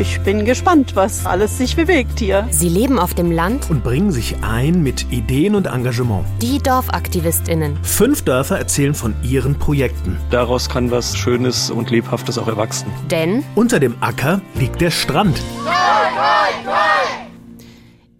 ich bin gespannt, was alles sich bewegt hier. Sie leben auf dem Land und bringen sich ein mit Ideen und Engagement. Die DorfaktivistInnen. Fünf Dörfer erzählen von ihren Projekten. Daraus kann was Schönes und Lebhaftes auch erwachsen. Denn unter dem Acker liegt der Strand.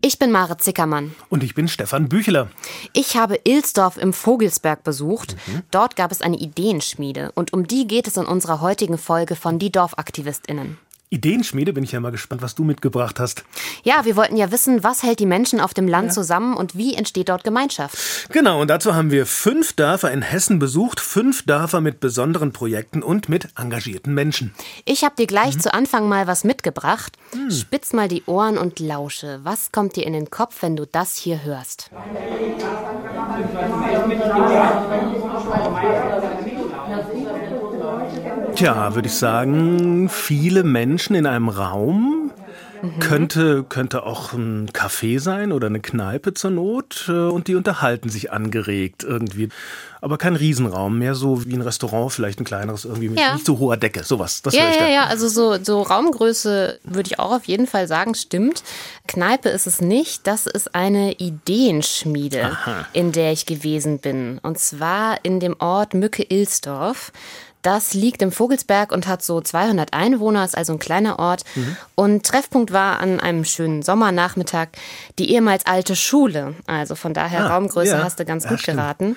Ich bin Mare Zickermann. Und ich bin Stefan Bücheler. Ich habe Ilsdorf im Vogelsberg besucht. Mhm. Dort gab es eine Ideenschmiede. Und um die geht es in unserer heutigen Folge von Die DorfaktivistInnen. Ideenschmiede bin ich ja mal gespannt, was du mitgebracht hast. Ja, wir wollten ja wissen, was hält die Menschen auf dem Land ja. zusammen und wie entsteht dort Gemeinschaft. Genau, und dazu haben wir fünf Dörfer in Hessen besucht, fünf Dörfer mit besonderen Projekten und mit engagierten Menschen. Ich habe dir gleich mhm. zu Anfang mal was mitgebracht. Mhm. Spitz mal die Ohren und lausche. Was kommt dir in den Kopf, wenn du das hier hörst? Tja, würde ich sagen, viele Menschen in einem Raum. Mhm. Könnte, könnte auch ein Café sein oder eine Kneipe zur Not äh, und die unterhalten sich angeregt irgendwie. Aber kein Riesenraum, mehr so wie ein Restaurant, vielleicht ein kleineres, irgendwie mit ja. nicht so hoher Decke, sowas. Das ja, ja, ja, also so, so Raumgröße würde ich auch auf jeden Fall sagen, stimmt. Kneipe ist es nicht, das ist eine Ideenschmiede, Aha. in der ich gewesen bin. Und zwar in dem Ort Mücke-Ilsdorf. Das liegt im Vogelsberg und hat so 200 Einwohner, ist also ein kleiner Ort. Mhm. Und Treffpunkt war an einem schönen Sommernachmittag die ehemals alte Schule. Also von daher ah, Raumgröße ja. hast du ganz ja, gut stimmt. geraten.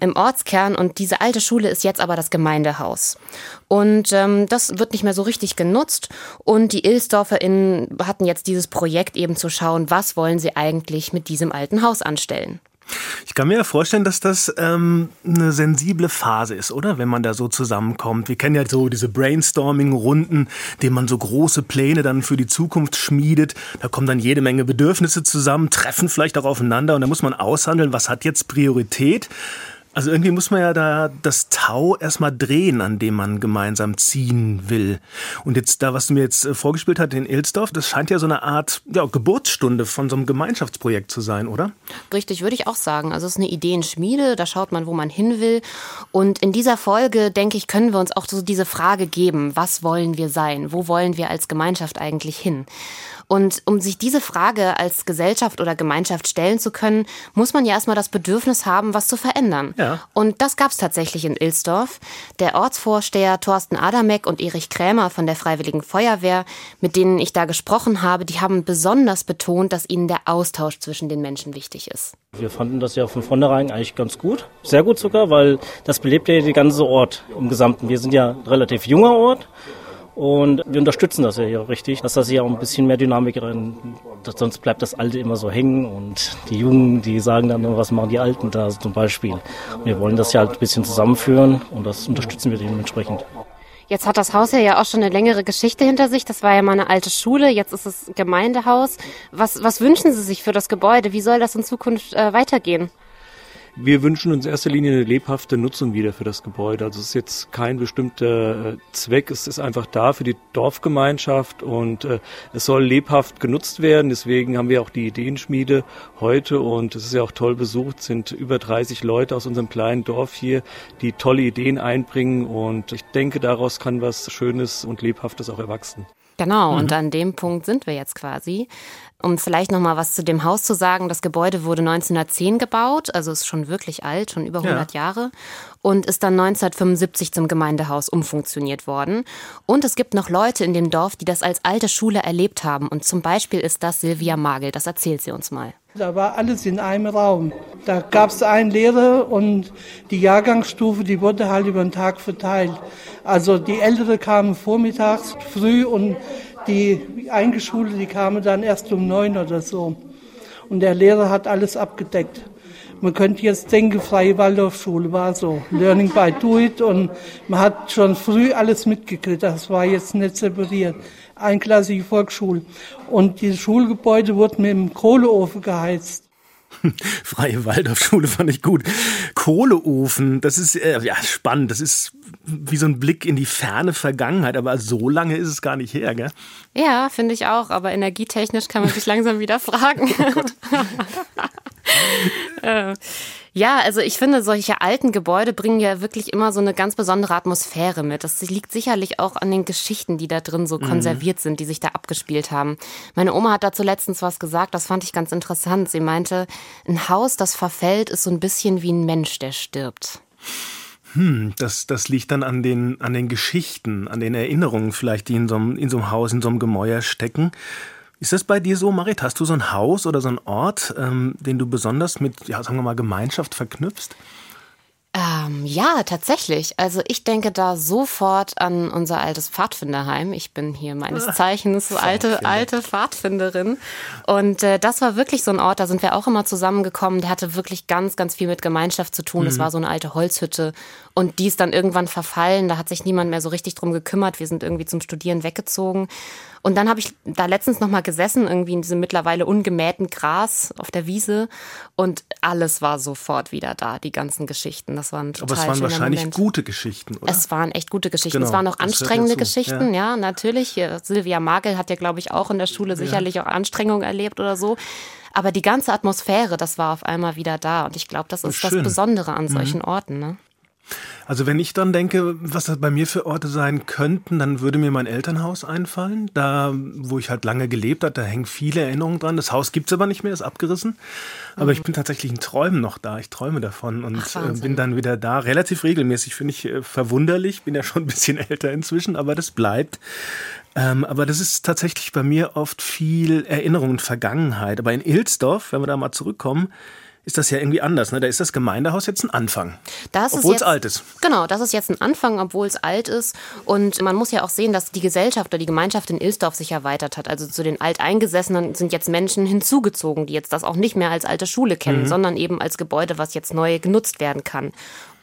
Im Ortskern und diese alte Schule ist jetzt aber das Gemeindehaus. Und ähm, das wird nicht mehr so richtig genutzt. Und die IlsdorferInnen hatten jetzt dieses Projekt eben zu schauen, was wollen sie eigentlich mit diesem alten Haus anstellen. Ich kann mir ja vorstellen, dass das ähm, eine sensible Phase ist, oder? Wenn man da so zusammenkommt. Wir kennen ja so diese Brainstorming-Runden, denen man so große Pläne dann für die Zukunft schmiedet. Da kommen dann jede Menge Bedürfnisse zusammen, treffen vielleicht auch aufeinander und da muss man aushandeln, was hat jetzt Priorität. Also irgendwie muss man ja da das Tau erstmal drehen, an dem man gemeinsam ziehen will. Und jetzt da, was du mir jetzt äh, vorgespielt hast in Ilsdorf, das scheint ja so eine Art ja, Geburtsstunde von so einem Gemeinschaftsprojekt zu sein, oder? Richtig, würde ich auch sagen. Also es ist eine Ideenschmiede, da schaut man, wo man hin will. Und in dieser Folge, denke ich, können wir uns auch so diese Frage geben, was wollen wir sein? Wo wollen wir als Gemeinschaft eigentlich hin? Und um sich diese Frage als Gesellschaft oder Gemeinschaft stellen zu können, muss man ja erstmal das Bedürfnis haben, was zu verändern. Ja. Und das gab es tatsächlich in Ilsdorf. Der Ortsvorsteher Thorsten Adamek und Erich Krämer von der Freiwilligen Feuerwehr, mit denen ich da gesprochen habe, die haben besonders betont, dass ihnen der Austausch zwischen den Menschen wichtig ist. Wir fanden das ja von vornherein eigentlich ganz gut. Sehr gut sogar, weil das belebt ja den ganzen Ort im Gesamten. Wir sind ja ein relativ junger Ort. Und wir unterstützen das ja hier richtig, dass das hier auch ein bisschen mehr Dynamik rein, sonst bleibt das Alte immer so hängen und die Jungen, die sagen dann, was machen die Alten da zum Beispiel. Und wir wollen das ja halt ein bisschen zusammenführen und das unterstützen wir dementsprechend. Jetzt hat das Haus ja auch schon eine längere Geschichte hinter sich. Das war ja mal eine alte Schule, jetzt ist es Gemeindehaus. Was, was wünschen Sie sich für das Gebäude? Wie soll das in Zukunft äh, weitergehen? Wir wünschen uns in erster Linie eine lebhafte Nutzung wieder für das Gebäude. Also es ist jetzt kein bestimmter äh, Zweck, es ist einfach da für die Dorfgemeinschaft und äh, es soll lebhaft genutzt werden. Deswegen haben wir auch die Ideenschmiede heute und es ist ja auch toll besucht, es sind über 30 Leute aus unserem kleinen Dorf hier, die tolle Ideen einbringen und ich denke, daraus kann was Schönes und Lebhaftes auch erwachsen. Genau, mhm. und an dem Punkt sind wir jetzt quasi. Um vielleicht noch mal was zu dem Haus zu sagen, das Gebäude wurde 1910 gebaut, also ist schon wirklich alt, schon über 100 ja. Jahre und ist dann 1975 zum Gemeindehaus umfunktioniert worden. Und es gibt noch Leute in dem Dorf, die das als alte Schule erlebt haben und zum Beispiel ist das Silvia Magel, das erzählt sie uns mal. Da war alles in einem Raum. Da gab es einen Lehrer und die Jahrgangsstufe, die wurde halt über den Tag verteilt. Also die Ältere kamen vormittags früh und die Eingeschulten, die kamen dann erst um neun oder so. Und der Lehrer hat alles abgedeckt. Man könnte jetzt denken, Freie Waldorfschule war so. Learning by do it und man hat schon früh alles mitgekriegt. Das war jetzt nicht separiert einklassige Volksschule. Und die Schulgebäude wurden mit dem Kohleofen geheizt. Freie Waldorfschule fand ich gut. Kohleofen, das ist äh, ja spannend. Das ist wie so ein Blick in die ferne Vergangenheit, aber so lange ist es gar nicht her, gell? Ja, finde ich auch. Aber energietechnisch kann man sich langsam wieder fragen. Oh Ja, also ich finde, solche alten Gebäude bringen ja wirklich immer so eine ganz besondere Atmosphäre mit. Das liegt sicherlich auch an den Geschichten, die da drin so mhm. konserviert sind, die sich da abgespielt haben. Meine Oma hat dazu letztens was gesagt, das fand ich ganz interessant. Sie meinte, ein Haus, das verfällt, ist so ein bisschen wie ein Mensch, der stirbt. Hm, das, das liegt dann an den, an den Geschichten, an den Erinnerungen vielleicht, die in so, einem, in so einem Haus, in so einem Gemäuer stecken. Ist das bei dir so, Marit? Hast du so ein Haus oder so einen Ort, ähm, den du besonders mit, ja, sagen wir mal, Gemeinschaft verknüpfst? Ähm, ja, tatsächlich. Also ich denke da sofort an unser altes Pfadfinderheim. Ich bin hier meines ah, Zeichens so alte, alte Pfadfinderin. Und äh, das war wirklich so ein Ort, da sind wir auch immer zusammengekommen. Der hatte wirklich ganz, ganz viel mit Gemeinschaft zu tun. Es mhm. war so eine alte Holzhütte. Und die ist dann irgendwann verfallen. Da hat sich niemand mehr so richtig drum gekümmert. Wir sind irgendwie zum Studieren weggezogen. Und dann habe ich da letztens noch mal gesessen, irgendwie in diesem mittlerweile ungemähten Gras auf der Wiese und alles war sofort wieder da, die ganzen Geschichten. Das waren total Aber es waren wahrscheinlich Moment. gute Geschichten, oder? Es waren echt gute Geschichten. Genau, es waren auch anstrengende Geschichten, ja. ja, natürlich. Silvia Magel hat ja, glaube ich, auch in der Schule sicherlich ja. auch Anstrengungen erlebt oder so. Aber die ganze Atmosphäre, das war auf einmal wieder da. Und ich glaube, das ist das Besondere an solchen mhm. Orten. Ne? Also wenn ich dann denke, was das bei mir für Orte sein könnten, dann würde mir mein Elternhaus einfallen. Da, wo ich halt lange gelebt habe, da hängen viele Erinnerungen dran. Das Haus gibt's aber nicht mehr, ist abgerissen. Aber mhm. ich bin tatsächlich in Träumen noch da. Ich träume davon und Ach, äh, bin dann wieder da. Relativ regelmäßig, finde ich äh, verwunderlich. Bin ja schon ein bisschen älter inzwischen, aber das bleibt. Ähm, aber das ist tatsächlich bei mir oft viel Erinnerung und Vergangenheit. Aber in Ilsdorf, wenn wir da mal zurückkommen, ist das ja irgendwie anders. Ne? Da ist das Gemeindehaus jetzt ein Anfang. obwohl es alt ist. Genau, das ist jetzt ein Anfang, obwohl es alt ist. Und man muss ja auch sehen, dass die Gesellschaft oder die Gemeinschaft in Ilsdorf sich erweitert hat. Also zu den Alteingesessenen sind jetzt Menschen hinzugezogen, die jetzt das auch nicht mehr als alte Schule kennen, mhm. sondern eben als Gebäude, was jetzt neu genutzt werden kann.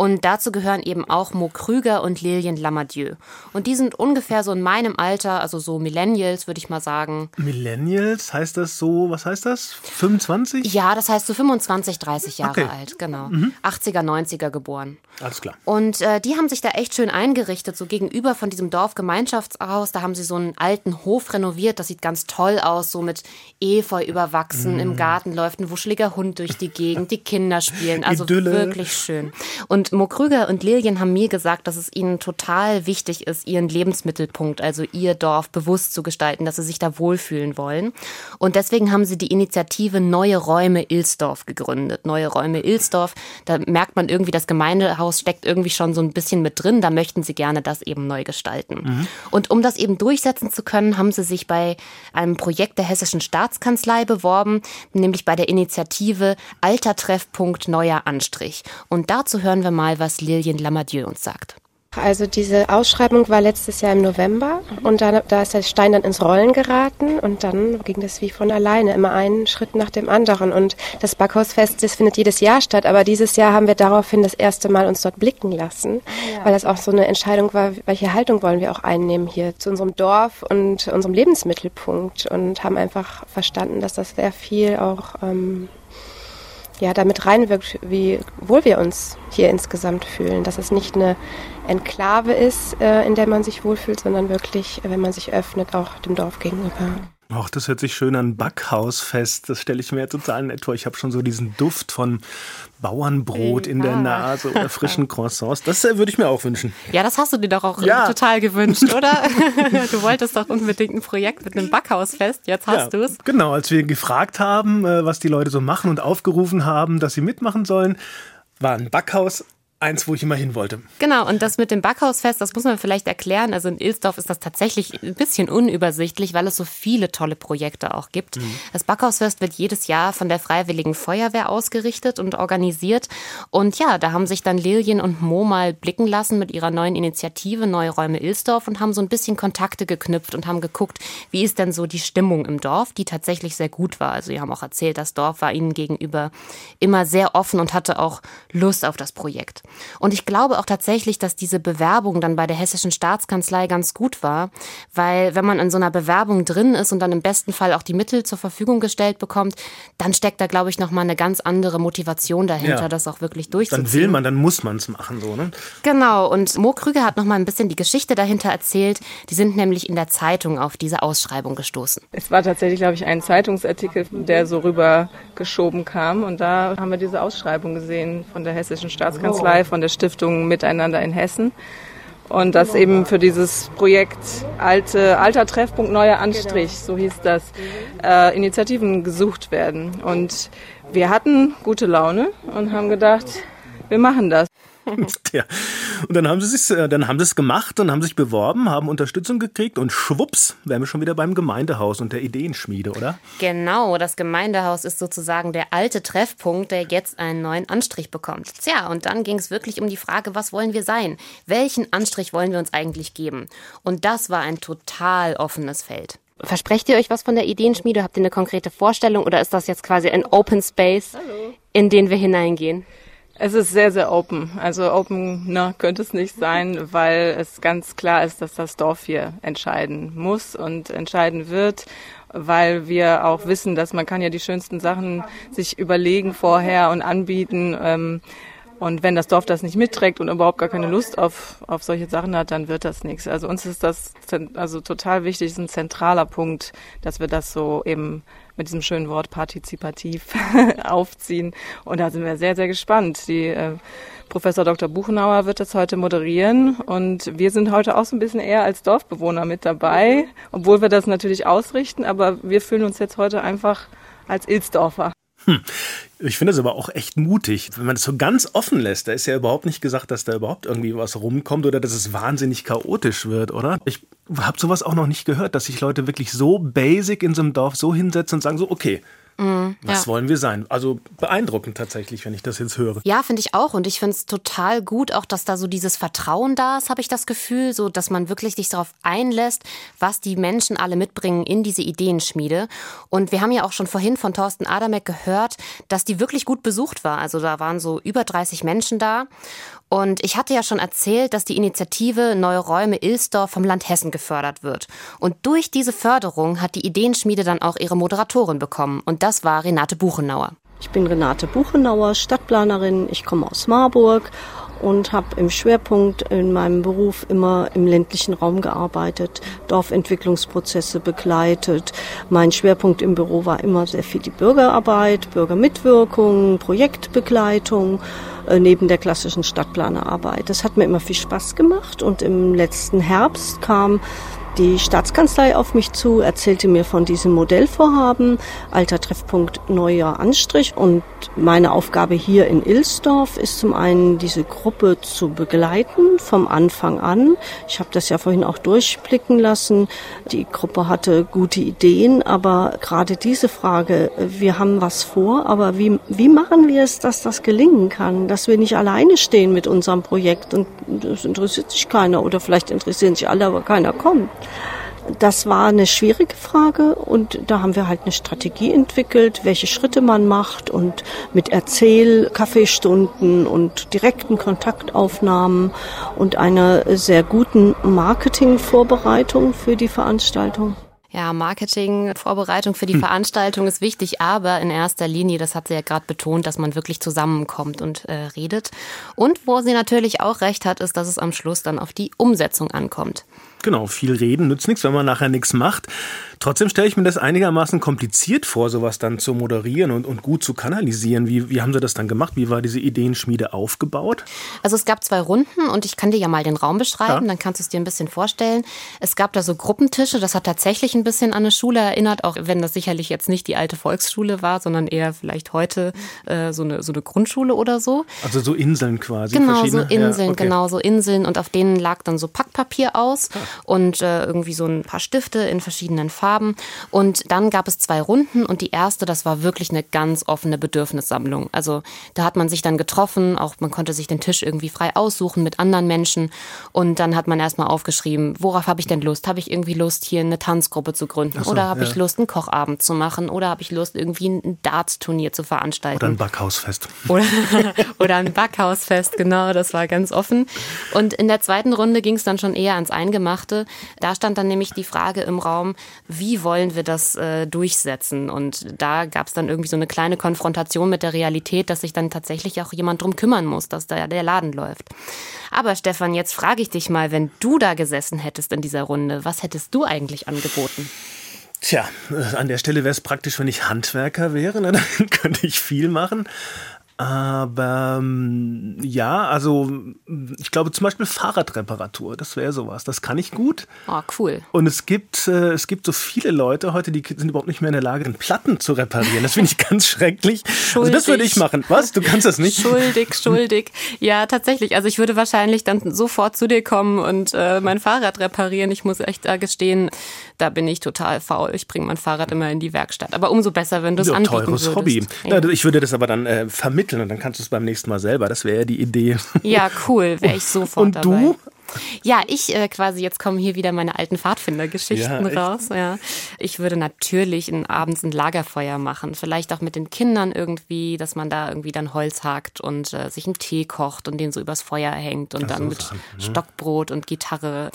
Und dazu gehören eben auch Mo Krüger und Lilien Lamadieu. Und die sind ungefähr so in meinem Alter, also so Millennials, würde ich mal sagen. Millennials, heißt das so, was heißt das? 25? Ja, das heißt so 25, 30 Jahre okay. alt, genau. Mhm. 80er, 90er geboren. Alles klar. Und äh, die haben sich da echt schön eingerichtet, so gegenüber von diesem Dorfgemeinschaftshaus. Da haben sie so einen alten Hof renoviert. Das sieht ganz toll aus, so mit Efeu überwachsen. Mhm. Im Garten läuft ein wuscheliger Hund durch die Gegend. Die Kinder spielen. Also Idylle. wirklich schön. Und Mo Krüger und Lilien haben mir gesagt, dass es ihnen total wichtig ist, ihren Lebensmittelpunkt, also ihr Dorf, bewusst zu gestalten, dass sie sich da wohlfühlen wollen. Und deswegen haben sie die Initiative Neue Räume Ilsdorf gegründet. Neue Räume Ilsdorf, da merkt man irgendwie, das Gemeindehaus steckt irgendwie schon so ein bisschen mit drin. Da möchten sie gerne das eben neu gestalten. Mhm. Und um das eben durchsetzen zu können, haben sie sich bei einem Projekt der Hessischen Staatskanzlei beworben, nämlich bei der Initiative Alter Treffpunkt Neuer Anstrich. Und dazu hören wir mal mal, was Lillian Lamadieu uns sagt. Also diese Ausschreibung war letztes Jahr im November und dann, da ist der Stein dann ins Rollen geraten und dann ging das wie von alleine, immer einen Schritt nach dem anderen. Und das Backhausfest, das findet jedes Jahr statt, aber dieses Jahr haben wir daraufhin das erste Mal uns dort blicken lassen, ja. weil das auch so eine Entscheidung war, welche Haltung wollen wir auch einnehmen hier zu unserem Dorf und unserem Lebensmittelpunkt und haben einfach verstanden, dass das sehr viel auch ähm, ja, damit reinwirkt, wie wohl wir uns hier insgesamt fühlen. Dass es nicht eine Enklave ist, äh, in der man sich wohlfühlt, sondern wirklich, wenn man sich öffnet, auch dem Dorf gegenüber. Ach, das hört sich schön an Backhausfest. Das stelle ich mir total nett vor. Ich habe schon so diesen Duft von Bauernbrot in der Nase oder frischen Croissants. Das äh, würde ich mir auch wünschen. Ja, das hast du dir doch auch ja. total gewünscht, oder? du wolltest doch unbedingt ein Projekt mit einem Backhausfest. Jetzt hast ja, du es. Genau, als wir gefragt haben, äh, was die Leute so machen und aufgerufen haben, dass sie mitmachen sollen, war ein Backhaus eins, wo ich immer hin wollte. Genau, und das mit dem Backhausfest, das muss man vielleicht erklären. Also in Ilsdorf ist das tatsächlich ein bisschen unübersichtlich, weil es so viele tolle Projekte auch gibt. Mhm. Das Backhausfest wird jedes Jahr von der Freiwilligen Feuerwehr ausgerichtet und organisiert. Und ja, da haben sich dann Lilien und Mo mal blicken lassen mit ihrer neuen Initiative Neue Räume Ilsdorf und haben so ein bisschen Kontakte geknüpft und haben geguckt, wie ist denn so die Stimmung im Dorf, die tatsächlich sehr gut war. Also sie haben auch erzählt, das Dorf war ihnen gegenüber immer sehr offen und hatte auch Lust auf das Projekt. Und ich glaube auch tatsächlich, dass diese Bewerbung dann bei der Hessischen Staatskanzlei ganz gut war, weil wenn man in so einer Bewerbung drin ist und dann im besten Fall auch die Mittel zur Verfügung gestellt bekommt, dann steckt da, glaube ich, nochmal eine ganz andere Motivation dahinter, ja. das auch wirklich durchzuziehen. Dann will man, dann muss man es machen, so, ne? Genau. Und Mo Krüger hat nochmal ein bisschen die Geschichte dahinter erzählt. Die sind nämlich in der Zeitung auf diese Ausschreibung gestoßen. Es war tatsächlich, glaube ich, ein Zeitungsartikel, der so rübergeschoben kam. Und da haben wir diese Ausschreibung gesehen von der Hessischen Staatskanzlei, von der Stiftung Miteinander in Hessen. Und dass eben für dieses Projekt Alte, Alter Treffpunkt Neuer Anstrich, so hieß das, äh, Initiativen gesucht werden. Und wir hatten gute Laune und haben gedacht, wir machen das. ja. Und dann haben sie es, äh, dann haben sie es gemacht und haben sich beworben, haben Unterstützung gekriegt und schwupps, wären wir schon wieder beim Gemeindehaus und der Ideenschmiede, oder? Genau, das Gemeindehaus ist sozusagen der alte Treffpunkt, der jetzt einen neuen Anstrich bekommt. Tja, und dann ging es wirklich um die Frage, was wollen wir sein? Welchen Anstrich wollen wir uns eigentlich geben? Und das war ein total offenes Feld. Versprecht ihr euch was von der Ideenschmiede? Habt ihr eine konkrete Vorstellung oder ist das jetzt quasi ein Open Space, in den wir hineingehen? Es ist sehr, sehr open. Also open ne, könnte es nicht sein, weil es ganz klar ist, dass das Dorf hier entscheiden muss und entscheiden wird, weil wir auch wissen, dass man kann ja die schönsten Sachen sich überlegen vorher und anbieten. Ähm, und wenn das Dorf das nicht mitträgt und überhaupt gar keine Lust auf, auf solche Sachen hat, dann wird das nichts. Also uns ist das also total wichtig, ist ein zentraler Punkt, dass wir das so eben mit diesem schönen Wort partizipativ aufziehen. Und da sind wir sehr, sehr gespannt. Die äh, Professor Dr. Buchenauer wird das heute moderieren und wir sind heute auch so ein bisschen eher als Dorfbewohner mit dabei, obwohl wir das natürlich ausrichten, aber wir fühlen uns jetzt heute einfach als Ilsdorfer. Hm. Ich finde es aber auch echt mutig, wenn man das so ganz offen lässt. Da ist ja überhaupt nicht gesagt, dass da überhaupt irgendwie was rumkommt oder dass es wahnsinnig chaotisch wird, oder? Ich habe sowas auch noch nicht gehört, dass sich Leute wirklich so basic in so einem Dorf so hinsetzen und sagen so, okay, Mhm, Was ja. wollen wir sein? Also beeindruckend tatsächlich, wenn ich das jetzt höre. Ja, finde ich auch. Und ich finde es total gut, auch dass da so dieses Vertrauen da ist, habe ich das Gefühl, so dass man wirklich sich darauf einlässt, was die Menschen alle mitbringen in diese Ideenschmiede. Und wir haben ja auch schon vorhin von Thorsten Adamek gehört, dass die wirklich gut besucht war. Also da waren so über 30 Menschen da. Und ich hatte ja schon erzählt, dass die Initiative Neue Räume Ilsdorf vom Land Hessen gefördert wird. Und durch diese Förderung hat die Ideenschmiede dann auch ihre Moderatorin bekommen. Und das war Renate Buchenauer. Ich bin Renate Buchenauer, Stadtplanerin. Ich komme aus Marburg und habe im Schwerpunkt in meinem Beruf immer im ländlichen Raum gearbeitet, Dorfentwicklungsprozesse begleitet. Mein Schwerpunkt im Büro war immer sehr viel die Bürgerarbeit, Bürgermitwirkung, Projektbegleitung äh, neben der klassischen Stadtplanerarbeit. Das hat mir immer viel Spaß gemacht und im letzten Herbst kam die Staatskanzlei auf mich zu, erzählte mir von diesem Modellvorhaben, alter Treffpunkt neuer Anstrich. Und meine Aufgabe hier in Ilsdorf ist zum einen, diese Gruppe zu begleiten vom Anfang an. Ich habe das ja vorhin auch durchblicken lassen. Die Gruppe hatte gute Ideen, aber gerade diese Frage, wir haben was vor, aber wie, wie machen wir es, dass das gelingen kann, dass wir nicht alleine stehen mit unserem Projekt und das interessiert sich keiner oder vielleicht interessieren sich alle, aber keiner kommt. Das war eine schwierige Frage und da haben wir halt eine Strategie entwickelt, welche Schritte man macht und mit Erzähl-Kaffeestunden und direkten Kontaktaufnahmen und einer sehr guten Marketingvorbereitung für die Veranstaltung. Ja, Marketing, Vorbereitung für die hm. Veranstaltung ist wichtig, aber in erster Linie, das hat sie ja gerade betont, dass man wirklich zusammenkommt und äh, redet. Und wo sie natürlich auch recht hat, ist, dass es am Schluss dann auf die Umsetzung ankommt. Genau, viel reden nützt nichts, wenn man nachher nichts macht. Trotzdem stelle ich mir das einigermaßen kompliziert vor, sowas dann zu moderieren und, und gut zu kanalisieren. Wie, wie haben Sie das dann gemacht? Wie war diese Ideenschmiede aufgebaut? Also es gab zwei Runden und ich kann dir ja mal den Raum beschreiben, ja. dann kannst du es dir ein bisschen vorstellen. Es gab da so Gruppentische, das hat tatsächlich ein bisschen an eine Schule erinnert, auch wenn das sicherlich jetzt nicht die alte Volksschule war, sondern eher vielleicht heute äh, so, eine, so eine Grundschule oder so. Also so Inseln quasi. Genau, so Inseln, ja, okay. genau, so Inseln und auf denen lag dann so Packpapier aus ah. und äh, irgendwie so ein paar Stifte in verschiedenen Farben haben. Und dann gab es zwei Runden und die erste, das war wirklich eine ganz offene Bedürfnissammlung. Also da hat man sich dann getroffen, auch man konnte sich den Tisch irgendwie frei aussuchen mit anderen Menschen. Und dann hat man erstmal aufgeschrieben, worauf habe ich denn Lust? Habe ich irgendwie Lust, hier eine Tanzgruppe zu gründen? So, oder habe ja. ich Lust, einen Kochabend zu machen? Oder habe ich Lust, irgendwie ein Darts-Turnier zu veranstalten? Oder ein Backhausfest. Oder, oder ein Backhausfest, genau, das war ganz offen. Und in der zweiten Runde ging es dann schon eher ans Eingemachte. Da stand dann nämlich die Frage im Raum, wie wollen wir das äh, durchsetzen? Und da gab es dann irgendwie so eine kleine Konfrontation mit der Realität, dass sich dann tatsächlich auch jemand drum kümmern muss, dass da der Laden läuft. Aber Stefan, jetzt frage ich dich mal, wenn du da gesessen hättest in dieser Runde, was hättest du eigentlich angeboten? Tja, äh, an der Stelle wäre es praktisch, wenn ich Handwerker wäre, ne? dann könnte ich viel machen. Aber ähm, ja, also ich glaube zum Beispiel Fahrradreparatur, das wäre sowas. Das kann ich gut. Oh, cool. Und es gibt, äh, es gibt so viele Leute heute, die sind überhaupt nicht mehr in der Lage, Platten zu reparieren. Das finde ich ganz schrecklich. Also das würde ich machen. Was? Du kannst das nicht? Schuldig, schuldig. Ja, tatsächlich. Also ich würde wahrscheinlich dann sofort zu dir kommen und äh, mein Fahrrad reparieren. Ich muss echt da gestehen, da bin ich total faul. Ich bringe mein Fahrrad immer in die Werkstatt. Aber umso besser, wenn du es ja, anbieten teures würdest. Hobby. Ja. Ich würde das aber dann äh, vermitteln und dann kannst du es beim nächsten Mal selber. Das wäre ja die Idee. Ja, cool. Wäre ich sofort und dabei. Und du? Ja, ich äh, quasi, jetzt kommen hier wieder meine alten Pfadfindergeschichten ja, raus. Ja. Ich würde natürlich ein, abends ein Lagerfeuer machen. Vielleicht auch mit den Kindern irgendwie, dass man da irgendwie dann Holz hakt und äh, sich einen Tee kocht und den so übers Feuer hängt und Ach, dann so mit Sachen, ne? Stockbrot und Gitarre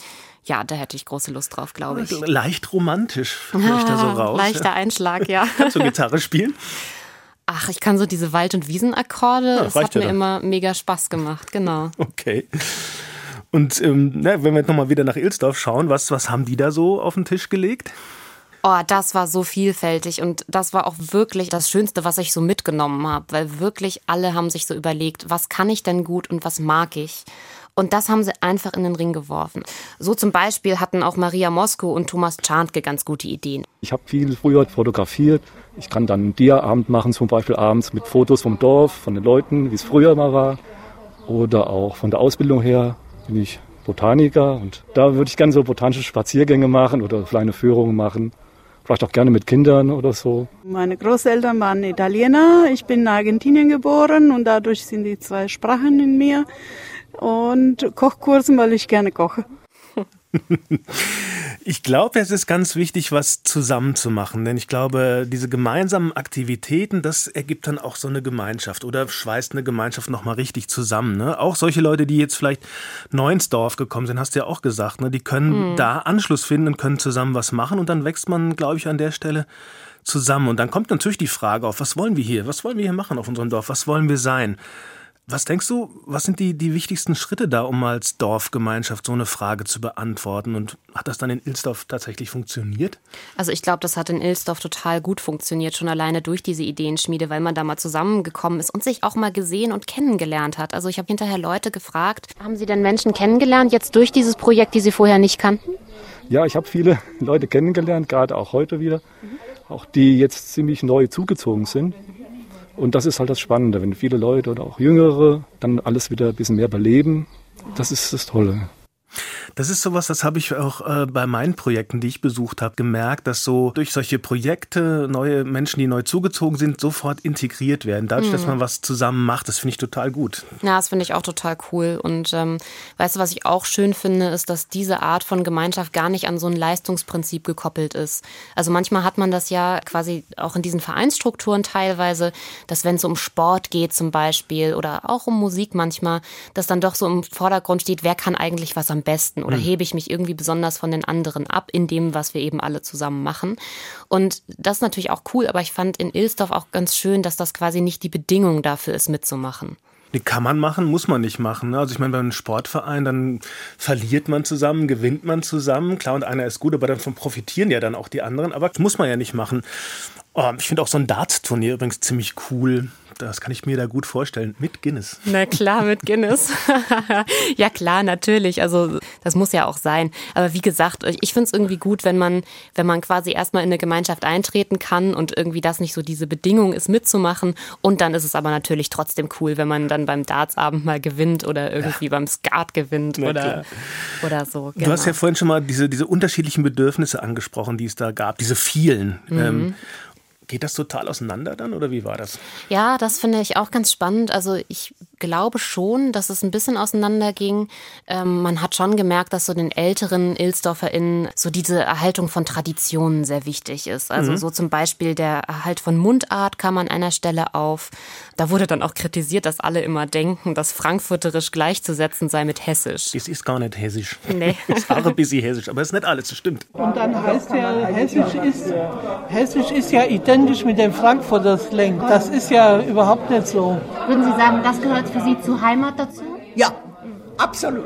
ja, da hätte ich große Lust drauf, glaube ich. Leicht romantisch, höre ich da so raus. Leichter Einschlag, ja. Kannst du Gitarre spielen? Ach, ich kann so diese Wald- und Wiesenakkorde. Ja, das hat mir dann. immer mega Spaß gemacht, genau. Okay. Und ähm, na, wenn wir jetzt nochmal wieder nach Ilsdorf schauen, was, was haben die da so auf den Tisch gelegt? Oh, das war so vielfältig und das war auch wirklich das Schönste, was ich so mitgenommen habe, weil wirklich alle haben sich so überlegt, was kann ich denn gut und was mag ich. Und das haben sie einfach in den Ring geworfen. So zum Beispiel hatten auch Maria Mosko und Thomas Czarnke ganz gute Ideen. Ich habe viel früher fotografiert. Ich kann dann einen Dia-Abend machen, zum Beispiel abends mit Fotos vom Dorf, von den Leuten, wie es früher mal war. Oder auch von der Ausbildung her bin ich Botaniker und da würde ich gerne so botanische Spaziergänge machen oder kleine Führungen machen. Vielleicht auch gerne mit Kindern oder so. Meine Großeltern waren Italiener. Ich bin in Argentinien geboren und dadurch sind die zwei Sprachen in mir und Kochkursen, weil ich gerne koche. Ich glaube, es ist ganz wichtig, was zusammen zu machen, denn ich glaube, diese gemeinsamen Aktivitäten, das ergibt dann auch so eine Gemeinschaft oder schweißt eine Gemeinschaft nochmal richtig zusammen. Ne? Auch solche Leute, die jetzt vielleicht neu ins Dorf gekommen sind, hast du ja auch gesagt, ne? die können mhm. da Anschluss finden und können zusammen was machen und dann wächst man, glaube ich, an der Stelle zusammen. Und dann kommt natürlich die Frage auf, was wollen wir hier? Was wollen wir hier machen auf unserem Dorf? Was wollen wir sein? Was denkst du, was sind die, die wichtigsten Schritte da, um als Dorfgemeinschaft so eine Frage zu beantworten? Und hat das dann in Ilsdorf tatsächlich funktioniert? Also ich glaube, das hat in Ilsdorf total gut funktioniert, schon alleine durch diese Ideenschmiede, weil man da mal zusammengekommen ist und sich auch mal gesehen und kennengelernt hat. Also ich habe hinterher Leute gefragt, haben Sie denn Menschen kennengelernt jetzt durch dieses Projekt, die Sie vorher nicht kannten? Ja, ich habe viele Leute kennengelernt, gerade auch heute wieder, mhm. auch die jetzt ziemlich neu zugezogen sind. Und das ist halt das Spannende, wenn viele Leute oder auch Jüngere dann alles wieder ein bisschen mehr beleben. Das ist das Tolle. Das ist sowas, das habe ich auch äh, bei meinen Projekten, die ich besucht habe, gemerkt, dass so durch solche Projekte neue Menschen, die neu zugezogen sind, sofort integriert werden. Dadurch, mhm. dass man was zusammen macht, das finde ich total gut. Ja, das finde ich auch total cool. Und ähm, weißt du, was ich auch schön finde, ist, dass diese Art von Gemeinschaft gar nicht an so ein Leistungsprinzip gekoppelt ist. Also manchmal hat man das ja quasi auch in diesen Vereinsstrukturen teilweise, dass wenn es um Sport geht zum Beispiel oder auch um Musik manchmal, dass dann doch so im Vordergrund steht, wer kann eigentlich was am besten oder mhm. hebe ich mich irgendwie besonders von den anderen ab in dem, was wir eben alle zusammen machen. Und das ist natürlich auch cool, aber ich fand in Ilsdorf auch ganz schön, dass das quasi nicht die Bedingung dafür ist, mitzumachen. Die kann man machen, muss man nicht machen. Ne? Also ich meine, bei einem Sportverein, dann verliert man zusammen, gewinnt man zusammen. Klar, und einer ist gut, aber davon profitieren ja dann auch die anderen. Aber das muss man ja nicht machen. Oh, ich finde auch so ein Darts-Turnier übrigens ziemlich cool. Das kann ich mir da gut vorstellen. Mit Guinness. Na klar, mit Guinness. ja klar, natürlich. Also das muss ja auch sein. Aber wie gesagt, ich finde es irgendwie gut, wenn man, wenn man quasi erstmal in eine Gemeinschaft eintreten kann und irgendwie das nicht so diese Bedingung ist, mitzumachen. Und dann ist es aber natürlich trotzdem cool, wenn man dann beim Dartsabend mal gewinnt oder irgendwie ja. beim Skat gewinnt oder, oder so. Genau. Du hast ja genau. vorhin schon mal diese, diese unterschiedlichen Bedürfnisse angesprochen, die es da gab, diese vielen. Mhm. Ähm, Geht das total auseinander dann oder wie war das? Ja, das finde ich auch ganz spannend. Also ich glaube schon, dass es ein bisschen auseinanderging. Ähm, man hat schon gemerkt, dass so den älteren IlsdorferInnen so diese Erhaltung von Traditionen sehr wichtig ist. Also mhm. so zum Beispiel der Erhalt von Mundart kam an einer Stelle auf. Da wurde dann auch kritisiert, dass alle immer denken, dass Frankfurterisch gleichzusetzen sei mit Hessisch. Das ist gar nicht Hessisch. Nee. Das ist auch ein bisschen Hessisch, aber es ist nicht alles, das stimmt. Und dann heißt ja, Hessisch ist, Hessisch ist ja identisch mit dem Frankfurter Slang. Das ist ja überhaupt nicht so. Würden Sie sagen, das gehört für Sie zur Heimat dazu? Ja, absolut.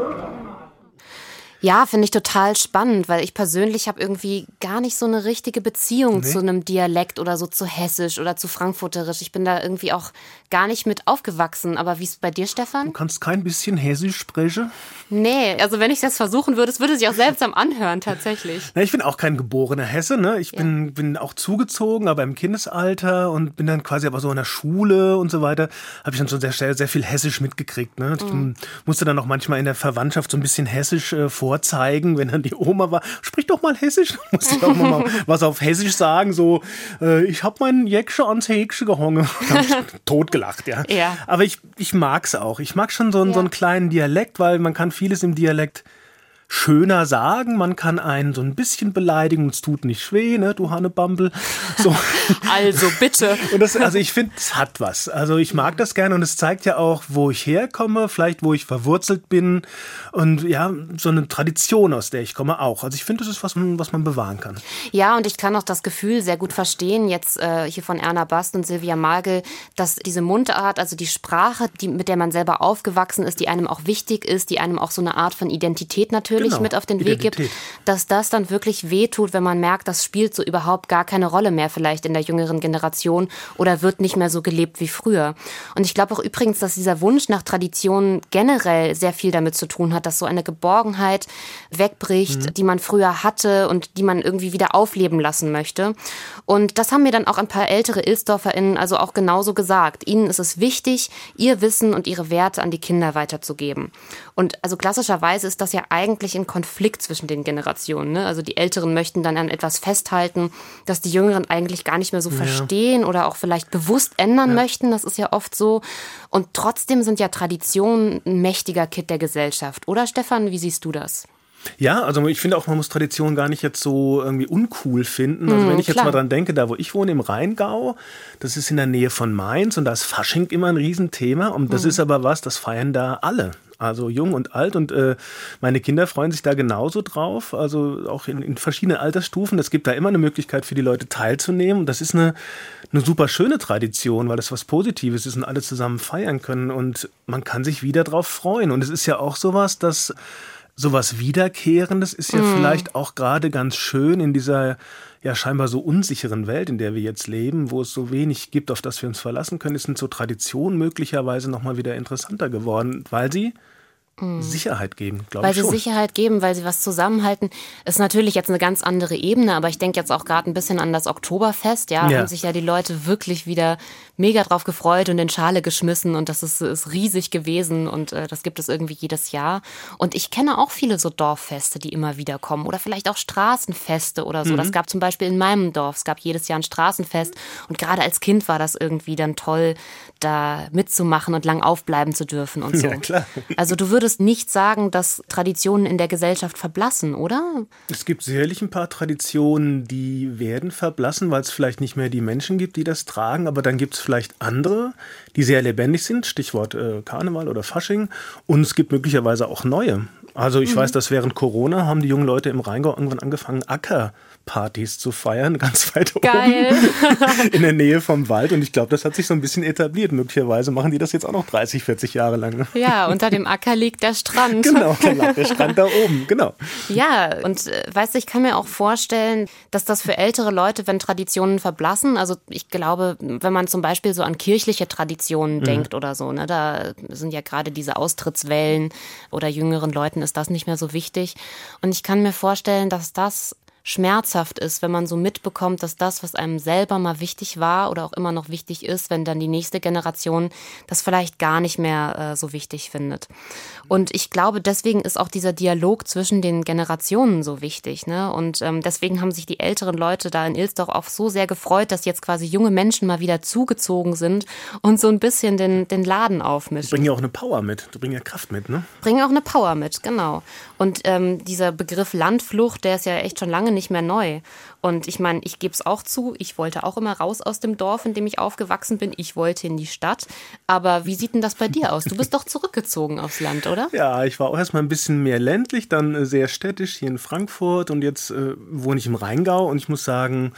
Ja, finde ich total spannend, weil ich persönlich habe irgendwie gar nicht so eine richtige Beziehung nee. zu einem Dialekt oder so zu Hessisch oder zu Frankfurterisch. Ich bin da irgendwie auch gar nicht mit aufgewachsen. Aber wie ist es bei dir, Stefan? Du kannst kein bisschen Hessisch sprechen? Nee, also wenn ich das versuchen würde, es würde sich auch seltsam anhören, tatsächlich. Na, ich bin auch kein geborener Hesse, ne? Ich ja. bin, bin auch zugezogen, aber im Kindesalter und bin dann quasi aber so in der Schule und so weiter, habe ich dann schon sehr, sehr, sehr viel Hessisch mitgekriegt. Ne? Ich mhm. musste dann auch manchmal in der Verwandtschaft so ein bisschen Hessisch äh, vorzeigen, wenn dann die Oma war, sprich doch mal Hessisch. musste ich auch mal was auf Hessisch sagen, so, äh, ich habe meinen Jäcksche ans Häksche gehongen. totgelacht, ja. ja. Aber ich, ich mag's auch. Ich mag schon so, ja. so einen kleinen Dialekt, weil man kann vieles im Dialekt schöner sagen. Man kann einen so ein bisschen beleidigen und es tut nicht weh, ne, du Hannebambel. So. Also bitte. Und das, also ich finde, es hat was. Also ich mag das gerne und es zeigt ja auch, wo ich herkomme, vielleicht wo ich verwurzelt bin und ja, so eine Tradition, aus der ich komme, auch. Also ich finde, das ist was, was man bewahren kann. Ja, und ich kann auch das Gefühl sehr gut verstehen, jetzt äh, hier von Erna Bast und Silvia Magel, dass diese Mundart, also die Sprache, die, mit der man selber aufgewachsen ist, die einem auch wichtig ist, die einem auch so eine Art von Identität natürlich natürlich genau. mit auf den Identität. Weg gibt, dass das dann wirklich wehtut, wenn man merkt, das spielt so überhaupt gar keine Rolle mehr vielleicht in der jüngeren Generation oder wird nicht mehr so gelebt wie früher. Und ich glaube auch übrigens, dass dieser Wunsch nach Tradition generell sehr viel damit zu tun hat, dass so eine Geborgenheit wegbricht, mhm. die man früher hatte und die man irgendwie wieder aufleben lassen möchte. Und das haben mir dann auch ein paar ältere IlsdorferInnen also auch genauso gesagt. Ihnen ist es wichtig, ihr Wissen und ihre Werte an die Kinder weiterzugeben. Und also klassischerweise ist das ja eigentlich ein Konflikt zwischen den Generationen. Ne? Also die Älteren möchten dann an etwas festhalten, das die Jüngeren eigentlich gar nicht mehr so ja. verstehen oder auch vielleicht bewusst ändern ja. möchten. Das ist ja oft so. Und trotzdem sind ja Traditionen ein mächtiger Kit der Gesellschaft. Oder Stefan, wie siehst du das? Ja, also ich finde auch, man muss Tradition gar nicht jetzt so irgendwie uncool finden. Also wenn ich klar. jetzt mal dran denke, da wo ich wohne, im Rheingau, das ist in der Nähe von Mainz und da ist Fasching immer ein Riesenthema. Und das mm. ist aber was, das feiern da alle. Also jung und alt und äh, meine Kinder freuen sich da genauso drauf, also auch in, in verschiedenen Altersstufen. Es gibt da immer eine Möglichkeit für die Leute teilzunehmen und das ist eine, eine super schöne Tradition, weil das was Positives ist und alle zusammen feiern können und man kann sich wieder drauf freuen. Und es ist ja auch sowas, dass sowas Wiederkehrendes ist ja mm. vielleicht auch gerade ganz schön in dieser ja scheinbar so unsicheren Welt, in der wir jetzt leben, wo es so wenig gibt, auf das wir uns verlassen können, ist so Traditionen möglicherweise nochmal wieder interessanter geworden, weil sie Mhm. Sicherheit geben, glaube ich. Weil sie Sicherheit geben, weil sie was zusammenhalten. Ist natürlich jetzt eine ganz andere Ebene, aber ich denke jetzt auch gerade ein bisschen an das Oktoberfest. Ja, ja. haben sich ja die Leute wirklich wieder mega drauf gefreut und in Schale geschmissen und das ist, ist riesig gewesen und äh, das gibt es irgendwie jedes Jahr. Und ich kenne auch viele so Dorffeste, die immer wieder kommen oder vielleicht auch Straßenfeste oder so. Mhm. Das gab zum Beispiel in meinem Dorf, es gab jedes Jahr ein Straßenfest und gerade als Kind war das irgendwie dann toll, da mitzumachen und lang aufbleiben zu dürfen und so. Ja, klar. Also du würdest nicht sagen, dass Traditionen in der Gesellschaft verblassen, oder? Es gibt sicherlich ein paar Traditionen, die werden verblassen, weil es vielleicht nicht mehr die Menschen gibt, die das tragen, aber dann gibt es vielleicht andere, die sehr lebendig sind, Stichwort äh, Karneval oder Fasching, und es gibt möglicherweise auch neue. Also ich Mhm. weiß, dass während Corona haben die jungen Leute im Rheingau irgendwann angefangen, Ackerpartys zu feiern, ganz weit Geil. oben in der Nähe vom Wald. Und ich glaube, das hat sich so ein bisschen etabliert. Möglicherweise machen die das jetzt auch noch 30, 40 Jahre lang. Ja, unter dem Acker liegt der Strand. Genau, da lag der Strand da oben, genau. Ja, und äh, weißt du, ich kann mir auch vorstellen, dass das für ältere Leute, wenn Traditionen verblassen, also ich glaube, wenn man zum Beispiel so an kirchliche Traditionen Mhm. denkt oder so, ne, da sind ja gerade diese Austrittswellen oder jüngeren Leuten ist das nicht mehr so wichtig. Und ich kann mir vorstellen, dass das schmerzhaft ist, wenn man so mitbekommt, dass das, was einem selber mal wichtig war oder auch immer noch wichtig ist, wenn dann die nächste Generation das vielleicht gar nicht mehr äh, so wichtig findet. Und ich glaube, deswegen ist auch dieser Dialog zwischen den Generationen so wichtig. Ne? Und ähm, deswegen haben sich die älteren Leute da in Ilsdorf auch so sehr gefreut, dass jetzt quasi junge Menschen mal wieder zugezogen sind und so ein bisschen den, den Laden aufmischen. bringen ja auch eine Power mit, die bringen ja Kraft mit, ne? Bringen auch eine Power mit, genau. Und ähm, dieser Begriff Landflucht, der ist ja echt schon lange nicht mehr neu. Und ich meine, ich gebe es auch zu, ich wollte auch immer raus aus dem Dorf, in dem ich aufgewachsen bin. Ich wollte in die Stadt. Aber wie sieht denn das bei dir aus? Du bist doch zurückgezogen aufs Land, oder? Ja, ich war auch erstmal ein bisschen mehr ländlich, dann äh, sehr städtisch hier in Frankfurt und jetzt äh, wohne ich im Rheingau und ich muss sagen,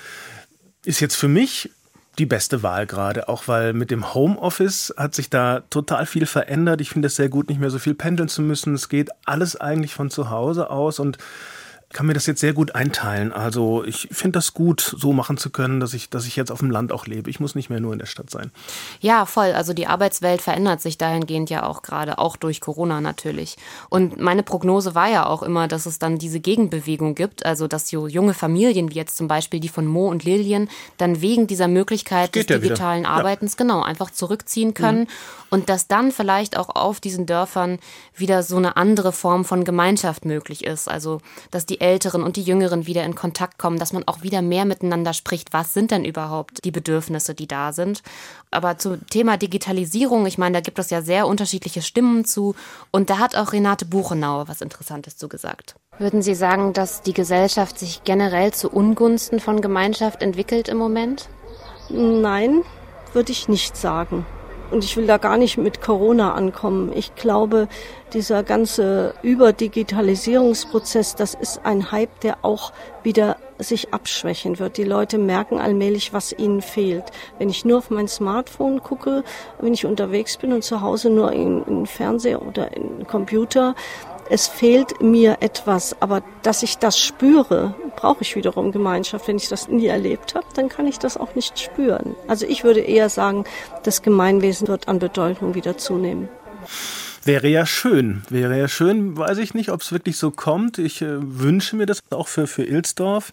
ist jetzt für mich die beste Wahl gerade, auch weil mit dem Homeoffice hat sich da total viel verändert. Ich finde es sehr gut, nicht mehr so viel pendeln zu müssen. Es geht alles eigentlich von zu Hause aus und kann mir das jetzt sehr gut einteilen. Also ich finde das gut, so machen zu können, dass ich, dass ich jetzt auf dem Land auch lebe. Ich muss nicht mehr nur in der Stadt sein. Ja, voll. Also die Arbeitswelt verändert sich dahingehend ja auch gerade, auch durch Corona natürlich. Und meine Prognose war ja auch immer, dass es dann diese Gegenbewegung gibt, also dass so junge Familien, wie jetzt zum Beispiel die von Mo und Lilien, dann wegen dieser Möglichkeit des Geht ja wieder. digitalen Ja. Arbeitens genau einfach zurückziehen können Mhm. und dass dann vielleicht auch auf diesen Dörfern wieder so eine andere Form von Gemeinschaft möglich ist. Also dass die Älteren und die Jüngeren wieder in Kontakt kommen, dass man auch wieder mehr miteinander spricht. Was sind denn überhaupt die Bedürfnisse, die da sind? Aber zum Thema Digitalisierung, ich meine, da gibt es ja sehr unterschiedliche Stimmen zu. Und da hat auch Renate Buchenauer was Interessantes zu gesagt. Würden Sie sagen, dass die Gesellschaft sich generell zu Ungunsten von Gemeinschaft entwickelt im Moment? Nein, würde ich nicht sagen. Und ich will da gar nicht mit Corona ankommen. Ich glaube, dieser ganze Überdigitalisierungsprozess, das ist ein Hype, der auch wieder sich abschwächen wird. Die Leute merken allmählich, was ihnen fehlt. Wenn ich nur auf mein Smartphone gucke, wenn ich unterwegs bin und zu Hause nur in, in Fernseher oder in Computer, es fehlt mir etwas, aber dass ich das spüre, brauche ich wiederum Gemeinschaft. Wenn ich das nie erlebt habe, dann kann ich das auch nicht spüren. Also ich würde eher sagen, das Gemeinwesen wird an Bedeutung wieder zunehmen. Wäre ja schön, wäre ja schön, weiß ich nicht, ob es wirklich so kommt. Ich äh, wünsche mir das auch für, für Ilsdorf.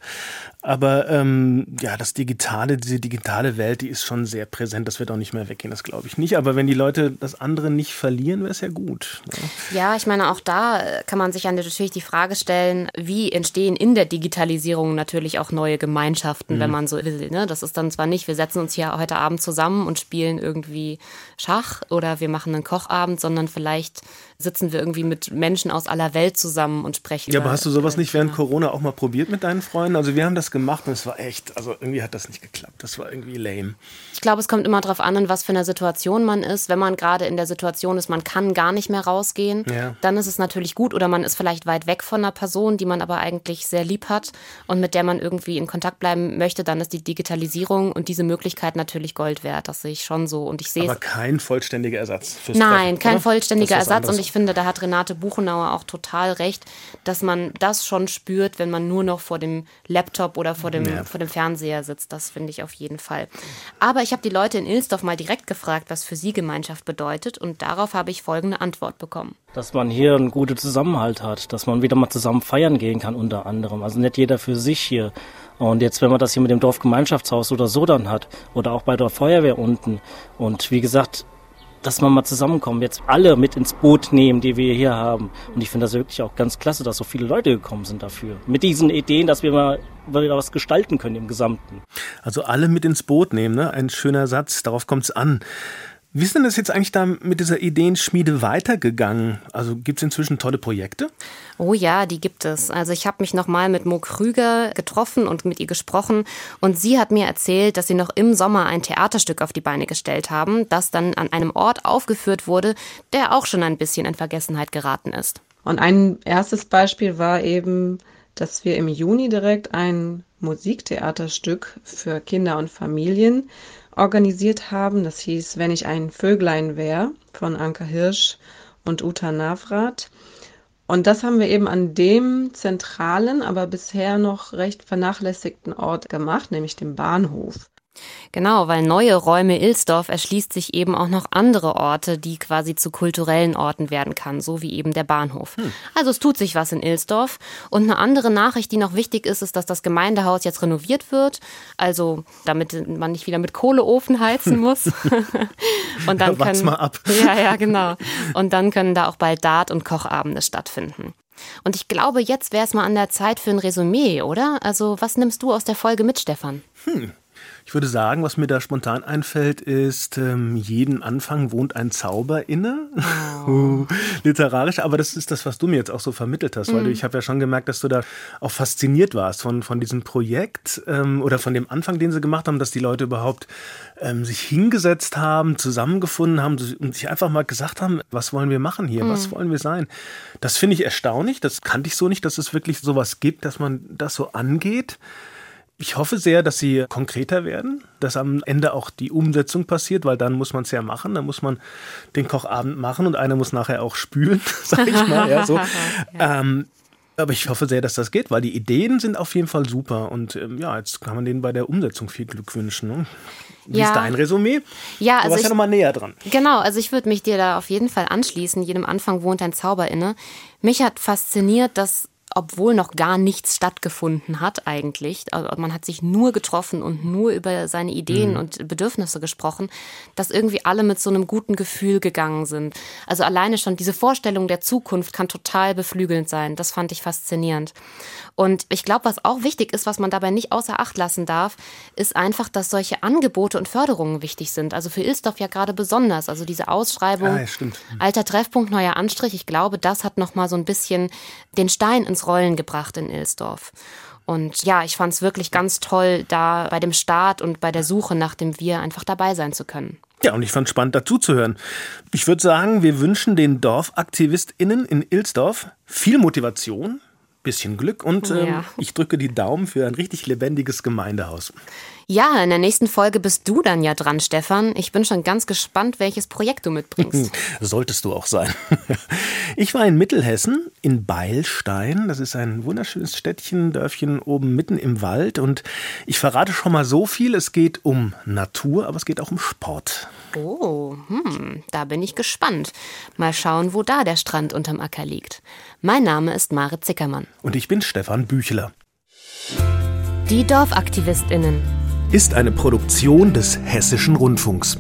Aber ähm, ja, das Digitale, diese digitale Welt, die ist schon sehr präsent. Das wird auch nicht mehr weggehen, das glaube ich nicht. Aber wenn die Leute das andere nicht verlieren, wäre es ja gut. Ne? Ja, ich meine, auch da äh, kann man sich ja natürlich die Frage stellen, wie entstehen in der Digitalisierung natürlich auch neue Gemeinschaften, Mhm. wenn man so will. Ne? Das ist dann zwar nicht, wir setzen uns hier heute Abend zusammen und spielen irgendwie Schach oder wir machen einen Kochabend, sondern vielleicht sitzen wir irgendwie mit Menschen aus aller Welt zusammen und sprechen. Ja, aber hast du sowas nicht während Corona auch mal probiert mit deinen Freunden? Also wir haben das gemacht und es war echt, also irgendwie hat das nicht geklappt. Das war irgendwie lame. Ich glaube, es kommt immer darauf an, in was für einer Situation man ist. Wenn man gerade in der Situation ist, man kann gar nicht mehr rausgehen, Ja. dann ist es natürlich gut. Oder man ist vielleicht weit weg von einer Person, die man aber eigentlich sehr lieb hat und mit der man irgendwie in Kontakt bleiben möchte, dann ist die Digitalisierung und diese Möglichkeit natürlich Gold wert. Das sehe ich schon so. Und ich sehe Aber kein vollständiger Ersatz fürs Nein, Treffen, kein vollständiger Ersatz. Und anderes. Ich finde, da hat Renate Buchenauer auch total recht, dass man das schon spürt, wenn man nur noch vor dem Laptop oder vor dem, Ja. vor dem Fernseher sitzt. Das finde ich auf jeden Fall. Aber ich habe die Leute in Ilsdorf mal direkt gefragt, was für sie Gemeinschaft bedeutet. Und darauf habe ich folgende Antwort bekommen. Dass man hier einen guten Zusammenhalt hat, dass man wieder mal zusammen feiern gehen kann unter anderem. Also nicht jeder für sich hier. Und jetzt, wenn man das hier mit dem Dorfgemeinschaftshaus oder so dann hat, oder auch bei der Feuerwehr unten. Und wie gesagt, dass man mal zusammenkommen, jetzt alle mit ins Boot nehmen, die wir hier haben. Und ich finde das wirklich auch ganz klasse, dass so viele Leute gekommen sind dafür. Mit diesen Ideen, dass wir mal wieder was gestalten können im Gesamten. Also alle mit ins Boot nehmen, ne? Ein schöner Satz, darauf kommt es an. Wie ist denn das jetzt eigentlich da mit dieser Ideenschmiede weitergegangen? Also gibt es inzwischen tolle Projekte? Oh ja, die gibt es. Also ich habe mich nochmal mit Mo Krüger getroffen und mit ihr gesprochen und sie hat mir erzählt, dass sie noch im Sommer ein Theaterstück auf die Beine gestellt haben, das dann an einem Ort aufgeführt wurde, der auch schon ein bisschen in Vergessenheit geraten ist. Und ein erstes Beispiel war eben, dass wir im Juni direkt ein Musiktheaterstück für Kinder und Familien organisiert haben. Das hieß Wenn ich ein Vöglein wär von Anka Hirsch und Uta Navrat. Und das haben wir eben an dem zentralen, aber bisher noch recht vernachlässigten Ort gemacht, nämlich dem Bahnhof. Genau, weil neue Räume Ilsdorf erschließt sich eben auch noch andere Orte, die quasi zu kulturellen Orten werden kann, so wie eben der Bahnhof. Hm. Also es tut sich was in Ilsdorf. Und eine andere Nachricht, die noch wichtig ist, ist, dass das Gemeindehaus jetzt renoviert wird. Also damit man nicht wieder mit Kohleofen heizen muss. und dann können, mal ab. Ja, ja, genau. Und dann können da auch bald Dart- und Kochabende stattfinden. Und ich glaube, jetzt wäre es mal an der Zeit für ein Resümee, oder? Also, was nimmst du aus der Folge mit, Stefan? Hm. Ich würde sagen, was mir da spontan einfällt, ist, ähm, jeden Anfang wohnt ein Zauber inne. Oh. Literarisch, aber das ist das, was du mir jetzt auch so vermittelt hast, mhm. weil ich habe ja schon gemerkt, dass du da auch fasziniert warst von, von diesem Projekt ähm, oder von dem Anfang, den sie gemacht haben, dass die Leute überhaupt ähm, sich hingesetzt haben, zusammengefunden haben und sich einfach mal gesagt haben, was wollen wir machen hier, mhm. was wollen wir sein. Das finde ich erstaunlich, das kannte ich so nicht, dass es wirklich sowas gibt, dass man das so angeht. Ich hoffe sehr, dass sie konkreter werden, dass am Ende auch die Umsetzung passiert, weil dann muss man es ja machen. Dann muss man den Kochabend machen und einer muss nachher auch spülen, sag ich mal. Ja, so. ja. Ähm, aber ich hoffe sehr, dass das geht, weil die Ideen sind auf jeden Fall super. Und ähm, ja, jetzt kann man denen bei der Umsetzung viel Glück wünschen. Ne? Wie ja. ist dein Resümee? Ja, also du warst ich, ja nochmal näher dran. Genau, also ich würde mich dir da auf jeden Fall anschließen. Jedem Anfang wohnt ein Zauber inne. Mich hat fasziniert, dass obwohl noch gar nichts stattgefunden hat eigentlich. Also man hat sich nur getroffen und nur über seine Ideen mhm. und Bedürfnisse gesprochen, dass irgendwie alle mit so einem guten Gefühl gegangen sind. Also alleine schon diese Vorstellung der Zukunft kann total beflügelnd sein. Das fand ich faszinierend. Und ich glaube, was auch wichtig ist, was man dabei nicht außer Acht lassen darf, ist einfach, dass solche Angebote und Förderungen wichtig sind. Also für Ilsdorf ja gerade besonders. Also diese Ausschreibung, ah, ja, alter Treffpunkt, neuer Anstrich. Ich glaube, das hat noch mal so ein bisschen den Stein ins Rollen gebracht in Ilsdorf. Und ja, ich fand es wirklich ganz toll, da bei dem Start und bei der Suche nach dem Wir einfach dabei sein zu können. Ja, und ich fand spannend dazu zu hören. Ich würde sagen, wir wünschen den DorfaktivistInnen in Ilsdorf viel Motivation, bisschen Glück und ähm, ja. ich drücke die Daumen für ein richtig lebendiges Gemeindehaus. Ja, in der nächsten Folge bist du dann ja dran, Stefan. Ich bin schon ganz gespannt, welches Projekt du mitbringst. Solltest du auch sein. Ich war in Mittelhessen, in Beilstein. Das ist ein wunderschönes Städtchen, Dörfchen oben mitten im Wald. Und ich verrate schon mal so viel. Es geht um Natur, aber es geht auch um Sport. Oh, hm, da bin ich gespannt. Mal schauen, wo da der Strand unterm Acker liegt. Mein Name ist Mare Zickermann. Und ich bin Stefan Büchler. Die DorfaktivistInnen ist eine Produktion des Hessischen Rundfunks.